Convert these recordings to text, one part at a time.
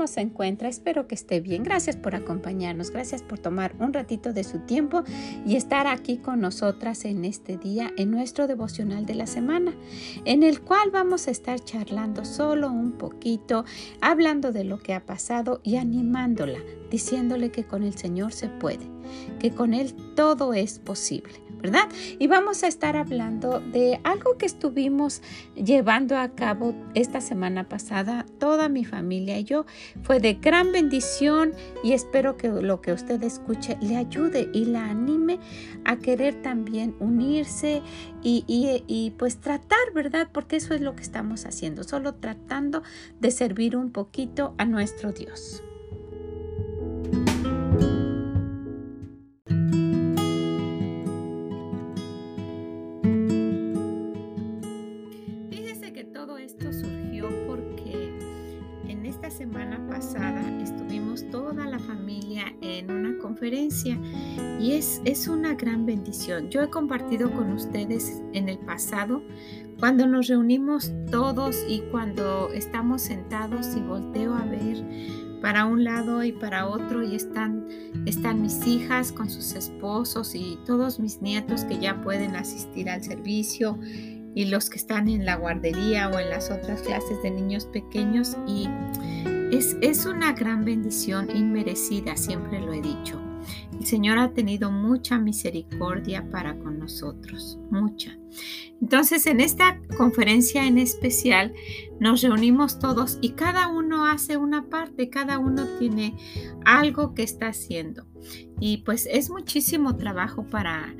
¿Cómo se encuentra? Espero que esté bien. Gracias por acompañarnos, gracias por tomar un ratito de su tiempo y estar aquí con nosotras en este día, en nuestro devocional de la semana, en el cual vamos a estar charlando solo un poquito, hablando de lo que ha pasado y animándola, diciéndole que con el Señor se puede, que con Él todo es posible. ¿Verdad? Y vamos a estar hablando de algo que estuvimos llevando a cabo esta semana pasada, toda mi familia y yo. Fue de gran bendición y espero que lo que usted escuche le ayude y la anime a querer también unirse y, y pues tratar, ¿verdad? Porque eso es lo que estamos haciendo, solo tratando de servir un poquito a nuestro Dios. Y es, es una gran bendición. Yo he compartido con ustedes en el pasado cuando nos reunimos todos y cuando estamos sentados y volteo a ver para un lado y para otro y están, están mis hijas con sus esposos y todos mis nietos que ya pueden asistir al servicio y los que están en la guardería o en las otras clases de niños pequeños y es, es una gran bendición inmerecida, siempre lo he dicho. El Señor ha tenido mucha misericordia para con nosotros, mucha. Entonces, en esta conferencia en especial, nos reunimos todos y cada uno hace una parte, cada uno tiene algo que está haciendo. Y pues es muchísimo trabajo para,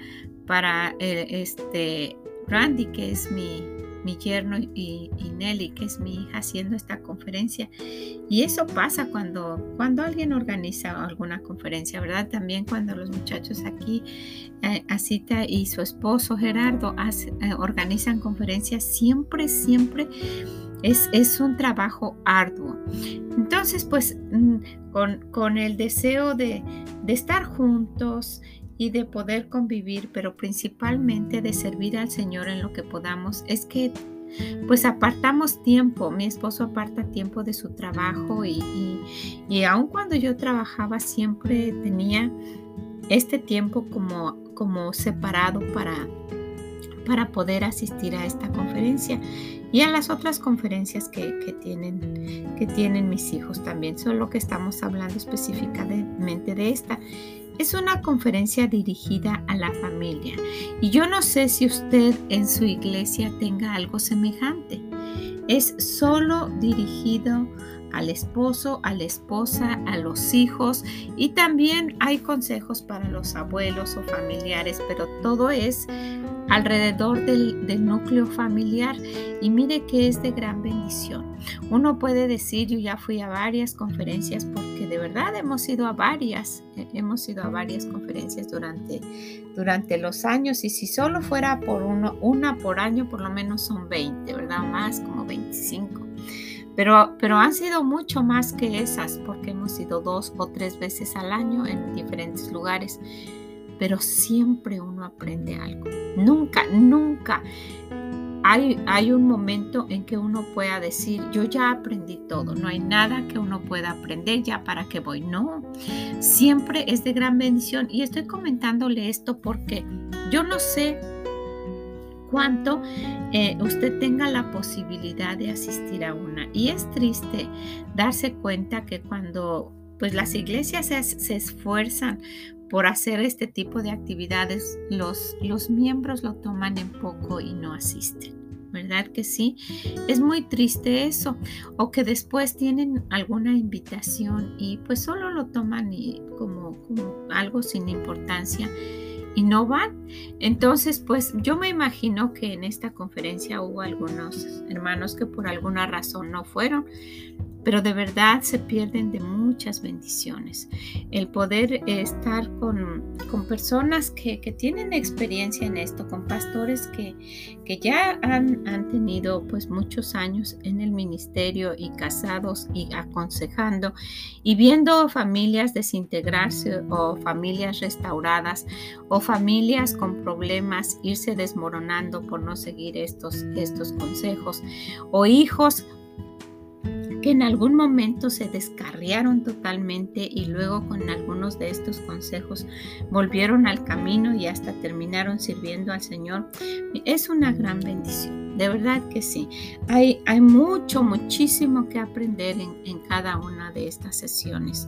para eh, este Randy, que es mi, mi yerno y, Nelly, que es mi hija, haciendo esta conferencia. Y eso pasa cuando, cuando alguien organiza alguna conferencia, ¿verdad? También cuando los muchachos aquí, eh, Asita y su esposo Gerardo, eh, organizan conferencias, siempre, siempre es, es, un trabajo arduo. Entonces, pues mm, con, con el deseo de, de estar juntos, y de poder convivir, pero principalmente de servir al Señor en lo que podamos, es que pues apartamos tiempo, mi esposo aparta tiempo de su trabajo y, y, aun cuando yo trabajaba siempre tenía este tiempo como, como separado para, para poder asistir a esta conferencia y a las otras conferencias que, que, tienen, que tienen mis hijos también. Solo que estamos hablando específicamente de esta. Es una conferencia dirigida a la familia y yo no sé si usted en su iglesia tenga algo semejante. Es solo dirigido al esposo, a la esposa, a los hijos y también hay consejos para los abuelos o familiares, pero todo es alrededor del, núcleo familiar y mire que es de gran bendición. Uno puede decir, yo ya fui a varias conferencias porque de verdad hemos ido a varias, eh, hemos ido a varias conferencias durante, durante los años y si solo fuera por uno, una por año, por lo menos son 20, ¿verdad? Más como 25. Pero, pero han sido mucho más que esas porque hemos ido dos o tres veces al año en diferentes lugares pero siempre uno aprende algo. Nunca, nunca hay, hay, un momento en que uno pueda decir, yo ya aprendí todo, no hay nada que uno pueda aprender, ya para qué voy. No, siempre es de gran bendición. Y estoy comentándole esto porque yo no sé cuánto eh, usted tenga la posibilidad de asistir a una. Y es triste darse cuenta que cuando pues las iglesias se, esfuerzan por hacer este tipo de actividades, los, los miembros lo toman en poco y no asisten. ¿Verdad que sí? Es muy triste eso. O que después tienen alguna invitación y pues solo lo toman como, como algo sin importancia y no van. Entonces, pues yo me imagino que en esta conferencia hubo algunos hermanos que por alguna razón no fueron, pero de verdad se pierden de muchas bendiciones. El poder estar con, con personas que, tienen experiencia en esto, con pastores que, que ya han, han, tenido pues muchos años en el ministerio y casados y aconsejando y viendo familias desintegrarse o familias restauradas o familias con problemas irse desmoronando por no seguir estos, estos consejos o hijos que en algún momento se descarriaron totalmente y luego con algunos de estos consejos volvieron al camino y hasta terminaron sirviendo al Señor, es una gran bendición. De verdad que sí. Hay, hay mucho, muchísimo que aprender en, en cada una de estas sesiones.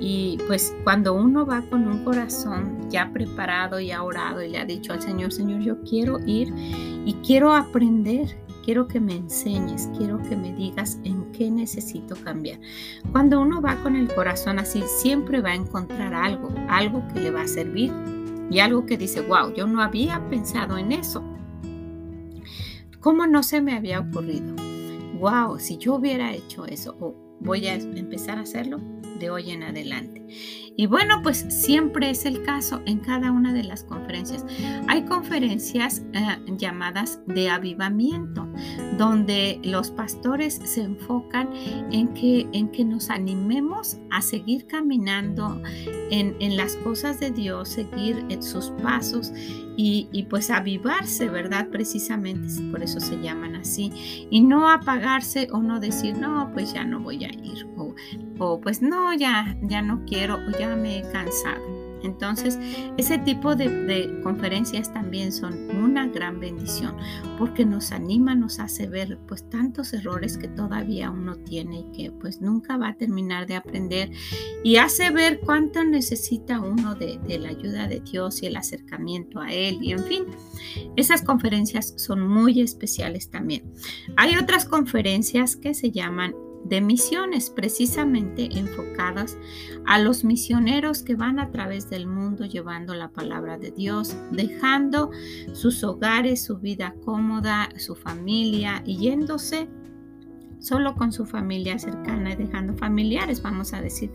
Y pues cuando uno va con un corazón ya preparado y ha orado y le ha dicho al Señor, Señor, yo quiero ir y quiero aprender quiero que me enseñes, quiero que me digas en qué necesito cambiar. Cuando uno va con el corazón así, siempre va a encontrar algo, algo que le va a servir y algo que dice, wow, yo no había pensado en eso. ¿Cómo no se me había ocurrido? Wow, si yo hubiera hecho eso, o voy a empezar a hacerlo de hoy en adelante. Y bueno, pues siempre es el caso en cada una de las conferencias. Hay conferencias eh, llamadas de avivamiento, donde los pastores se enfocan en que, en que nos animemos a seguir caminando en, en las cosas de Dios, seguir sus pasos y, y, pues avivarse, ¿verdad? Precisamente por eso se llaman así. Y no apagarse o no decir, no, pues ya no voy a ir. O, o pues no, ya, ya no quiero o ya me he cansado. Entonces, ese tipo de, conferencias también son una gran bendición porque nos anima, nos hace ver pues tantos errores que todavía uno tiene y que pues nunca va a terminar de aprender y hace ver cuánto necesita uno de, de la ayuda de Dios y el acercamiento a Él y en fin, esas conferencias son muy especiales también. Hay otras conferencias que se llaman de misiones precisamente enfocadas a los misioneros que van a través del mundo llevando la palabra de Dios, dejando sus hogares, su vida cómoda, su familia y yéndose solo con su familia cercana y dejando familiares, vamos a decir,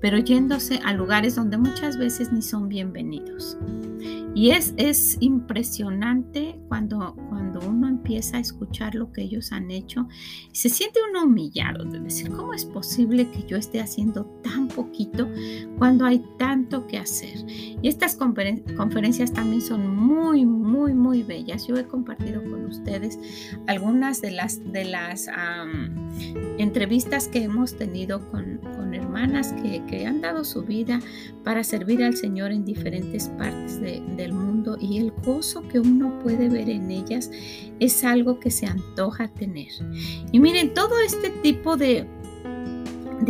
pero yéndose a lugares donde muchas veces ni son bienvenidos. Y es, es impresionante cuando, cuando uno empieza a escuchar lo que ellos han hecho se siente uno humillado de decir, ¿cómo es posible que yo esté haciendo tan poquito cuando hay tanto que hacer? Y estas conferencias también son muy, muy, muy bellas. Yo he compartido con ustedes algunas de las, de las entrevistas que hemos tenido con, hermanas que, han dado su vida para servir al Señor en diferentes partes de, del mundo y el gozo que uno puede ver en ellas es algo que se antoja tener. Y miren, todo este tipo de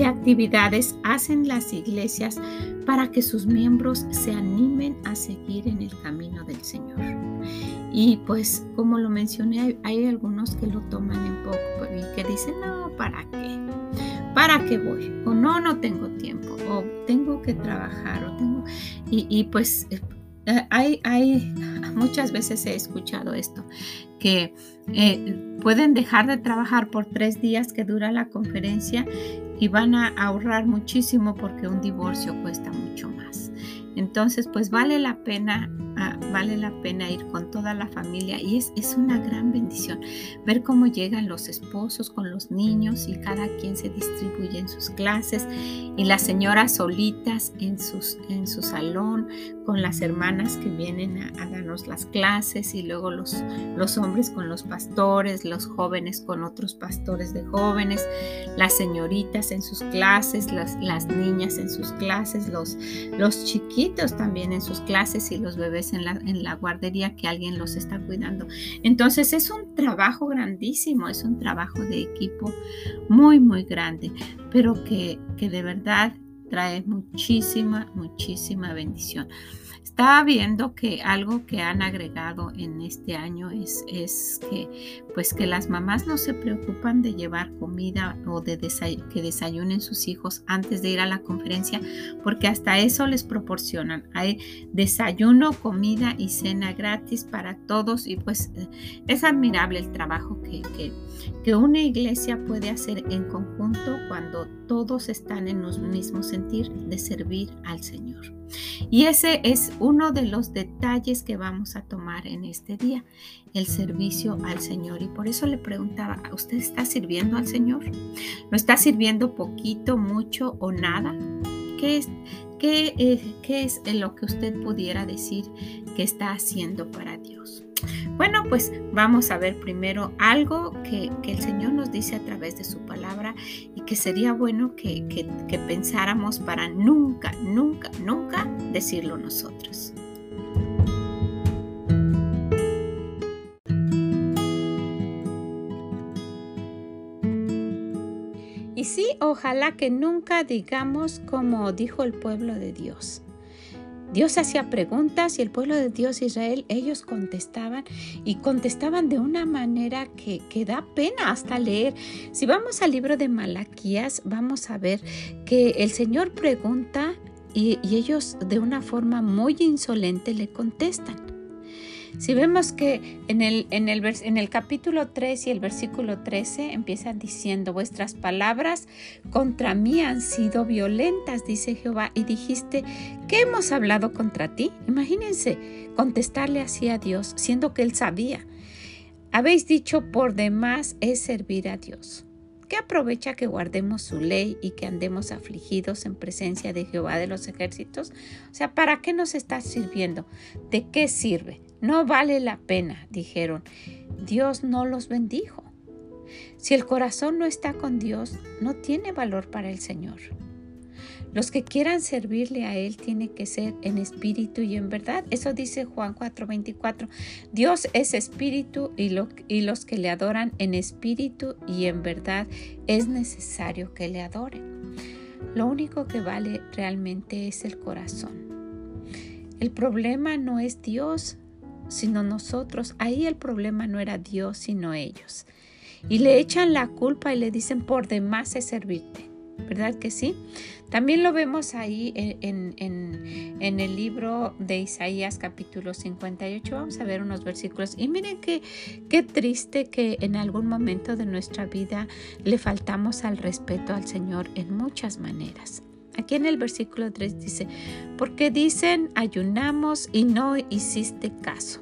actividades hacen las iglesias para que sus miembros se animen a seguir en el camino del Señor. Y pues como lo mencioné, hay, algunos que lo toman en poco y que dicen, no, ¿para qué? ¿Para qué voy? O no, no tengo tiempo, o tengo que trabajar, o tengo... Y, y pues eh, hay, hay, muchas veces he escuchado esto, que eh, pueden dejar de trabajar por tres días que dura la conferencia y van a ahorrar muchísimo porque un divorcio cuesta mucho más. Entonces, pues vale la pena Ah, vale la pena ir con toda la familia y es, es una gran bendición ver cómo llegan los esposos con los niños y cada quien se distribuye en sus clases y las señoras solitas en, sus, en su salón con las hermanas que vienen a, darnos las clases y luego los, los hombres con los pastores, los jóvenes con otros pastores de jóvenes, las señoritas en sus clases, las, las niñas en sus clases, los, los chiquitos también en sus clases y los bebés en la, en la guardería que alguien los está cuidando. Entonces es un trabajo grandísimo, es un trabajo de equipo muy, muy grande, pero que, que de verdad trae muchísima, muchísima bendición. Estaba viendo que algo que han agregado en este año es, es que pues que las mamás no se preocupan de llevar comida o de que desayunen sus hijos antes de ir a la conferencia porque hasta eso les proporcionan. Hay desayuno, comida y cena gratis para todos y pues es admirable el trabajo que, que, que una iglesia puede hacer en conjunto cuando todos están en un mismo sentir de servir al Señor. Y ese es uno de los detalles que vamos a tomar en este día, el servicio al Señor. Y por eso le preguntaba, ¿usted está sirviendo al Señor? ¿No está sirviendo poquito, mucho o nada? ¿Qué es, qué, eh, qué es lo que usted pudiera decir que está haciendo para Dios? Bueno, pues vamos a ver primero algo que, el Señor nos dice a través de su palabra y que sería bueno que, que pensáramos para nunca, nunca, nunca decirlo nosotros. Y sí, ojalá que nunca digamos como dijo el pueblo de Dios. Dios hacía preguntas y el pueblo de Dios Israel, ellos contestaban y contestaban de una manera que, que, da pena hasta leer. Si vamos al libro de Malaquías, vamos a ver que el Señor pregunta y, y ellos de una forma muy insolente le contestan. Si vemos que en el, en, el, en el capítulo 3 y el versículo 13 empiezan diciendo, vuestras palabras contra mí han sido violentas, dice Jehová, y dijiste, ¿qué hemos hablado contra ti? Imagínense contestarle así a Dios, siendo que él sabía. Habéis dicho, por demás es servir a Dios. ¿Qué aprovecha que guardemos su ley y que andemos afligidos en presencia de Jehová de los ejércitos? O sea, ¿para qué nos está sirviendo? ¿De qué sirve? No vale la pena, dijeron. Dios no los bendijo. Si el corazón no está con Dios, no tiene valor para el Señor. Los que quieran servirle a Él tienen que ser en espíritu y en verdad. Eso dice Juan 4:24. Dios es espíritu y, y, los que le adoran en espíritu y en verdad es necesario que le adoren. Lo único que vale realmente es el corazón. El problema no es Dios, sino nosotros. Ahí el problema no era Dios, sino ellos. Y le echan la culpa y le dicen, por demás es servirte. ¿Verdad que sí? También lo vemos ahí en, en, el libro de Isaías capítulo 58. Vamos a ver unos versículos. Y miren qué, qué triste que en algún momento de nuestra vida le faltamos al respeto al Señor en muchas maneras. Aquí en el versículo 3 dice, porque dicen, ayunamos y no hiciste caso.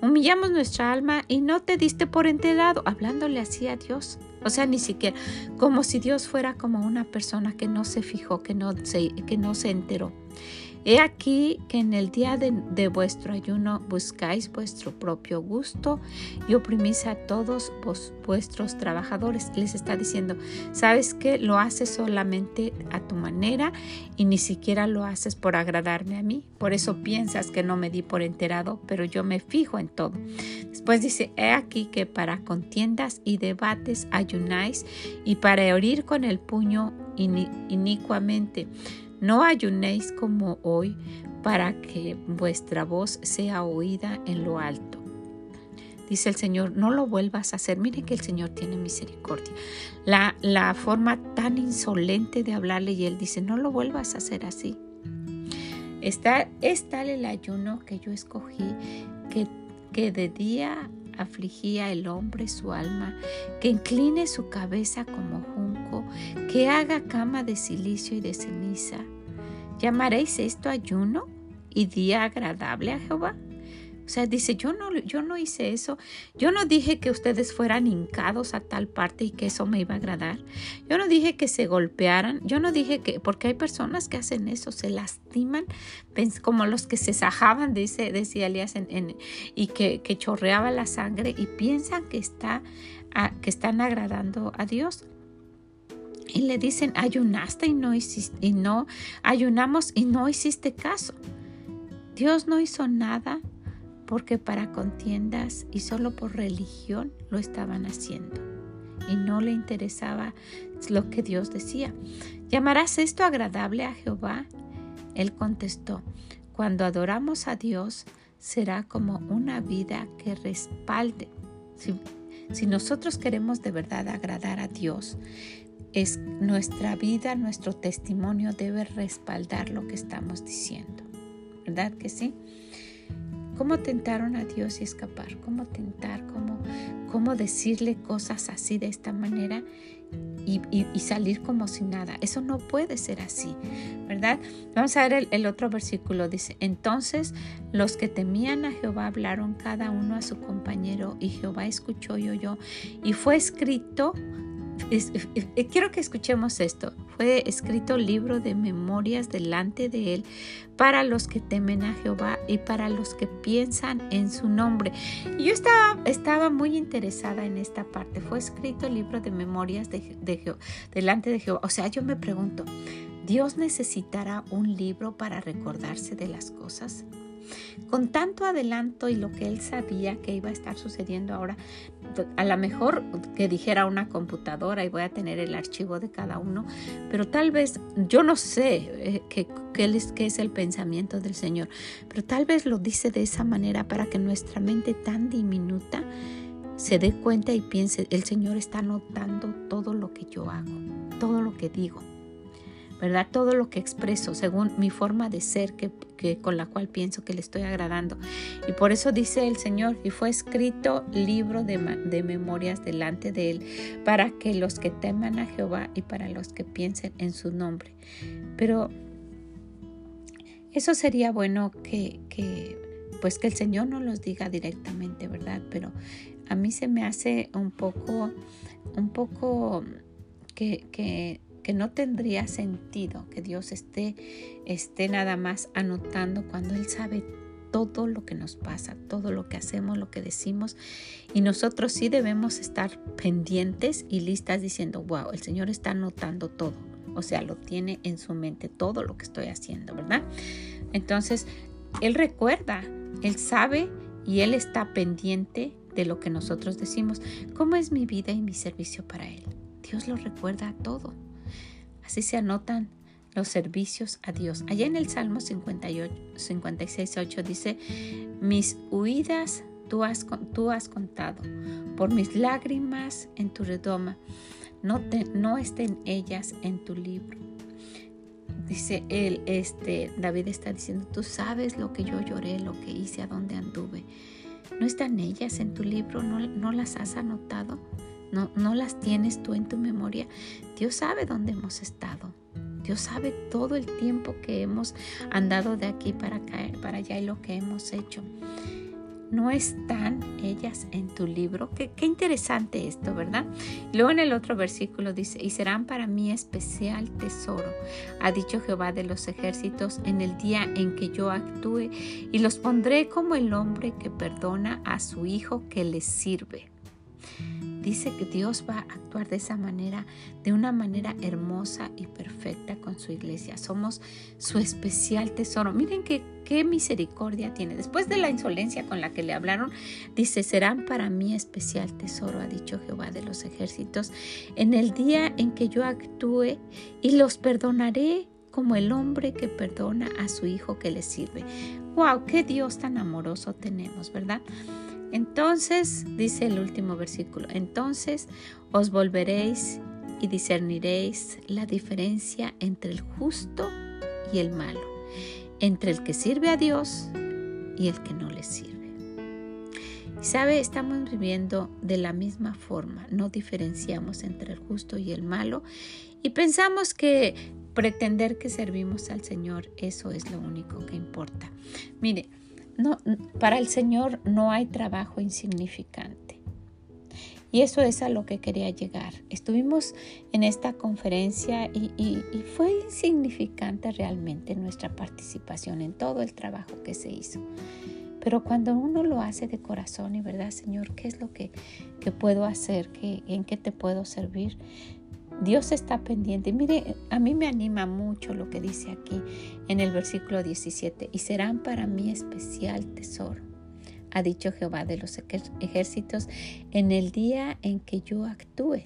Humillamos nuestra alma y no te diste por enterado, hablándole así a Dios. O sea, ni siquiera, como si Dios fuera como una persona que no se fijó, que no se, que no se enteró. He aquí que en el día de, vuestro ayuno buscáis vuestro propio gusto y oprimís a todos vuestros trabajadores. Les está diciendo, ¿sabes que Lo haces solamente a tu manera y ni siquiera lo haces por agradarme a mí. Por eso piensas que no me di por enterado, pero yo me fijo en todo. Después dice, he aquí que para contiendas y debates ayunáis y para herir con el puño inicuamente. No ayunéis como hoy para que vuestra voz sea oída en lo alto. Dice el Señor, no lo vuelvas a hacer. Mire que el Señor tiene misericordia. La, la forma tan insolente de hablarle y Él dice, no lo vuelvas a hacer así. Está, es tal el ayuno que yo escogí que, que de día afligía el hombre su alma, que incline su cabeza como que haga cama de silicio y de ceniza. ¿Llamaréis esto ayuno y día agradable a Jehová? O sea, dice, yo no, yo no hice eso. Yo no dije que ustedes fueran hincados a tal parte y que eso me iba a agradar. Yo no dije que se golpearan. Yo no dije que, porque hay personas que hacen eso, se lastiman, como los que se sajaban, dice, decía Elías, en, y que, que, chorreaba la sangre y piensan que, está, que están agradando a Dios. Y le dicen, ayunaste y no hiciste, y no, ayunamos y no hiciste caso. Dios no hizo nada porque para contiendas y solo por religión lo estaban haciendo y no le interesaba lo que Dios decía. ¿Llamarás esto agradable a Jehová? Él contestó, cuando adoramos a Dios será como una vida que respalde. Si, nosotros queremos de verdad agradar a Dios, es nuestra vida, nuestro testimonio debe respaldar lo que estamos diciendo. ¿Verdad que sí? ¿Cómo tentaron a Dios y escapar? ¿Cómo tentar? ¿Cómo, cómo decirle cosas así de esta manera y, salir como si nada. Eso no puede ser así, ¿verdad? Vamos a ver el, otro versículo. Dice, entonces los que temían a Jehová hablaron cada uno a su compañero y Jehová escuchó y oyó. Y fue escrito quiero que escuchemos esto. Fue escrito libro de memorias delante de él para los que temen a Jehová y para los que piensan en su nombre. Yo estaba, estaba muy interesada en esta parte. Fue escrito libro de memorias de, delante de Jehová. O sea, yo me pregunto, ¿Dios necesitará un libro para recordarse de las cosas? Con tanto adelanto y lo que él sabía que iba a estar sucediendo ahora, a lo mejor que dijera una computadora y voy a tener el archivo de cada uno, pero tal vez, yo no sé eh, qué, es, qué es el pensamiento del Señor, pero tal vez lo dice de esa manera para que nuestra mente tan diminuta se dé cuenta y piense, el Señor está notando todo lo que yo hago, todo lo que digo. ¿Verdad? Todo lo que expreso según mi forma de ser que, con la cual pienso que le estoy agradando. Y por eso dice el Señor, y fue escrito libro de, de memorias delante de él, para que los que teman a Jehová y para los que piensen en su nombre. Pero eso sería bueno que, que, pues que el Señor no los diga directamente, ¿verdad? Pero a mí se me hace un poco, un poco que, que que no tendría sentido que Dios esté, esté nada más anotando cuando Él sabe todo lo que nos pasa, todo lo que hacemos, lo que decimos. Y nosotros sí debemos estar pendientes y listas diciendo, wow, el Señor está anotando todo. O sea, lo tiene en su mente todo lo que estoy haciendo, ¿verdad? Entonces, Él recuerda, Él sabe y Él está pendiente de lo que nosotros decimos. ¿Cómo es mi vida y mi servicio para Él? Dios lo recuerda todo. Así se anotan los servicios a Dios. Allá en el Salmo 58, 56, 8 dice, mis huidas tú has, contado, por mis lágrimas en tu redoma, no, estén ellas en tu libro. Dice él, este, David está diciendo, tú sabes lo que yo lloré, lo que hice, a dónde anduve. ¿No están ellas en tu libro? ¿No, no las has anotado? No, no las tienes tú en tu memoria. Dios sabe dónde hemos estado. Dios sabe todo el tiempo que hemos andado de aquí para acá, para allá y lo que hemos hecho. No están ellas en tu libro. Qué, interesante esto, ¿verdad? luego en el otro versículo dice, y serán para mí especial tesoro, ha dicho Jehová de los ejércitos, en el día en que yo actúe, y los pondré como el hombre que perdona a su hijo que le sirve dice que Dios va a actuar de esa manera, de una manera hermosa y perfecta con su iglesia. Somos su especial tesoro. Miren qué, misericordia tiene. Después de la insolencia con la que le hablaron, dice, serán para mí especial tesoro, ha dicho Jehová de los ejércitos, en el día en que yo actúe y los perdonaré como el hombre que perdona a su hijo que le sirve. ¡Wow! ¡Qué Dios tan amoroso tenemos, ¿verdad? Entonces, dice el último versículo, entonces os volveréis y discerniréis la diferencia entre el justo y el malo, entre el que sirve a Dios y el que no le sirve. Sabe, estamos viviendo de la misma forma, no diferenciamos entre el justo y el malo y pensamos que pretender que servimos al Señor, eso es lo único que importa. Mire, no, para el Señor no hay trabajo insignificante. Y eso es a lo que quería llegar. Estuvimos en esta conferencia y, fue insignificante realmente nuestra participación en todo el trabajo que se hizo. Pero cuando uno lo hace de corazón y verdad, Señor, ¿qué es lo que, puedo hacer? ¿Qué, ¿En qué te puedo servir? Dios está pendiente. Mire, a mí me anima mucho lo que dice aquí en el versículo 17. Y serán para mí especial tesoro, ha dicho Jehová de los ejércitos, en el día en que yo actúe.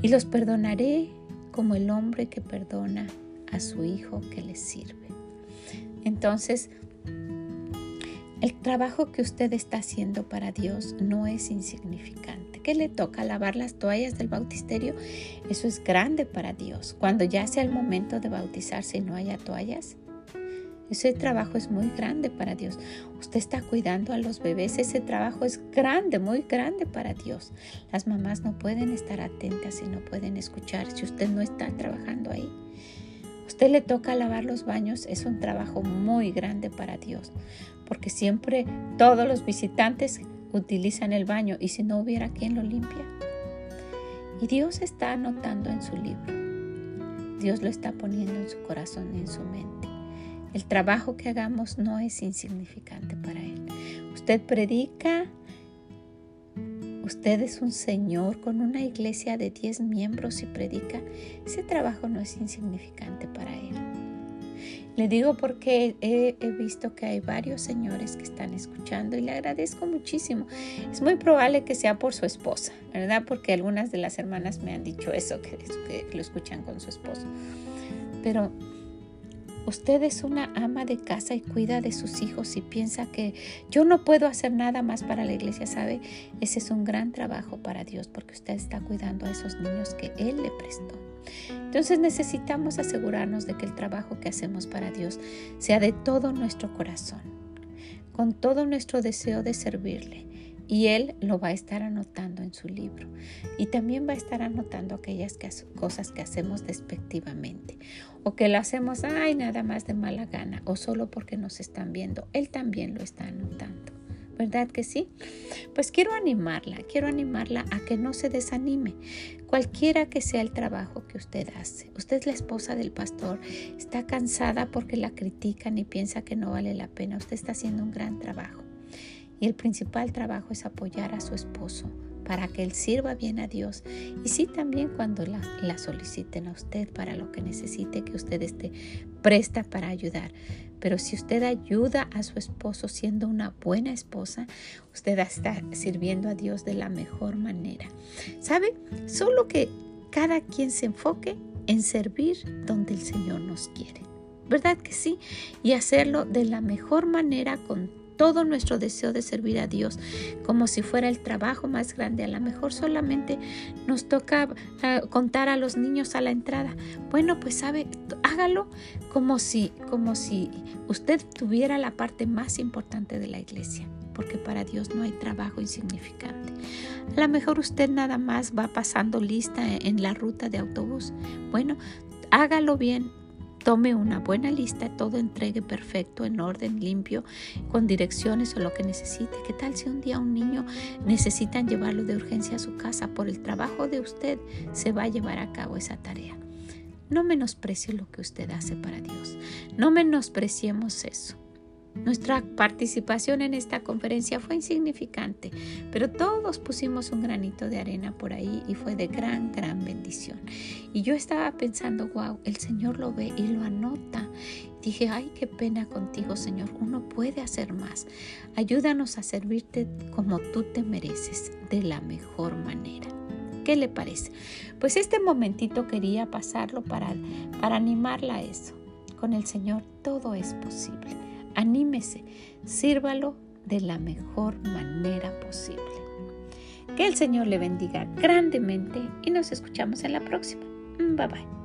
Y los perdonaré como el hombre que perdona a su hijo que le sirve. Entonces, El trabajo que usted está haciendo para Dios no es insignificante. ¿Qué le toca? Lavar las toallas del bautisterio. Eso es grande para Dios. Cuando ya sea el momento de bautizarse y no haya toallas, ese trabajo es muy grande para Dios. Usted está cuidando a los bebés. Ese trabajo es grande, muy grande para Dios. Las mamás no pueden estar atentas y no pueden escuchar si usted no está trabajando ahí. Usted le toca lavar los baños. Es un trabajo muy grande para Dios porque siempre todos los visitantes utilizan el baño y si no hubiera quien lo limpia. Y Dios está anotando en su libro. Dios lo está poniendo en su corazón y en su mente. El trabajo que hagamos no es insignificante para Él. Usted predica, usted es un Señor con una iglesia de 10 miembros y predica. Ese trabajo no es insignificante para Él. Le digo porque he, visto que hay varios señores que están escuchando y le agradezco muchísimo. Es muy probable que sea por su esposa, ¿verdad? Porque algunas de las hermanas me han dicho eso, que, lo escuchan con su esposo. Pero Usted es una ama de casa y cuida de sus hijos y piensa que yo no puedo hacer nada más para la iglesia, ¿sabe? Ese es un gran trabajo para Dios porque usted está cuidando a esos niños que Él le prestó. Entonces necesitamos asegurarnos de que el trabajo que hacemos para Dios sea de todo nuestro corazón, con todo nuestro deseo de servirle. Y Él lo va a estar anotando en su libro. Y también va a estar anotando aquellas cosas que hacemos despectivamente. O que lo hacemos, ay, nada más de mala gana. O solo porque nos están viendo. Él también lo está anotando. ¿verdad que sí? Pues quiero animarla, quiero animarla a que no se desanime, cualquiera que sea el trabajo que usted hace. Usted es la esposa del pastor, está cansada porque la critican y piensa que no vale la pena. Usted está haciendo un gran trabajo. Y el principal trabajo es apoyar a su esposo para que él sirva bien a Dios. Y sí también cuando la, la soliciten a usted para lo que necesite, que usted esté presta para ayudar. Pero si usted ayuda a su esposo siendo una buena esposa, usted está sirviendo a Dios de la mejor manera. ¿Sabe? Solo que cada quien se enfoque en servir donde el Señor nos quiere. ¿Verdad que sí? Y hacerlo de la mejor manera con todo nuestro deseo de servir a Dios como si fuera el trabajo más grande. A lo mejor solamente nos toca ah, contar a los niños a la entrada. Bueno, pues sabe, hágalo como si, como si usted tuviera la parte más importante de la iglesia porque para Dios no hay trabajo insignificante. A lo mejor usted nada más va pasando lista en la ruta de autobús. Bueno, hágalo bien, Tome una buena lista, todo entregue perfecto, en orden, limpio, con direcciones o lo que necesite. ¿Qué tal si un día un niño necesitan llevarlo de urgencia a su casa? Por el trabajo de usted se va a llevar a cabo esa tarea. No menosprecie lo que usted hace para Dios. No menospreciemos eso. Nuestra participación en esta conferencia fue insignificante, pero todos pusimos un granito de arena por ahí y fue de gran, gran bendición. Y yo estaba pensando, wow, el Señor lo ve y lo anota. Dije, ay, qué pena contigo, Señor, uno puede hacer más. Ayúdanos a servirte como tú te mereces, de la mejor manera. ¿Qué le parece? Pues este momentito quería pasarlo para, para animarla a eso. Con el Señor todo es posible. Anímese, sírvalo de la mejor manera posible. Que el Señor le bendiga grandemente y nos escuchamos en la próxima. Bye bye.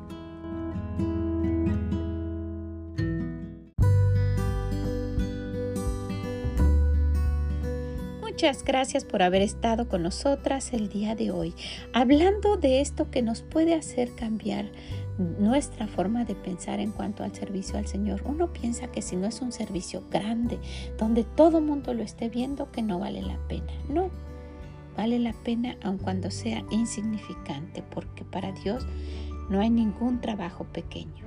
Muchas gracias por haber estado con nosotras el día de hoy, hablando de esto que nos puede hacer cambiar nuestra forma de pensar en cuanto al servicio al Señor. Uno piensa que si no es un servicio grande, donde todo mundo lo esté viendo, que no vale la pena. No, vale la pena aun cuando sea insignificante, porque para Dios no hay ningún trabajo pequeño.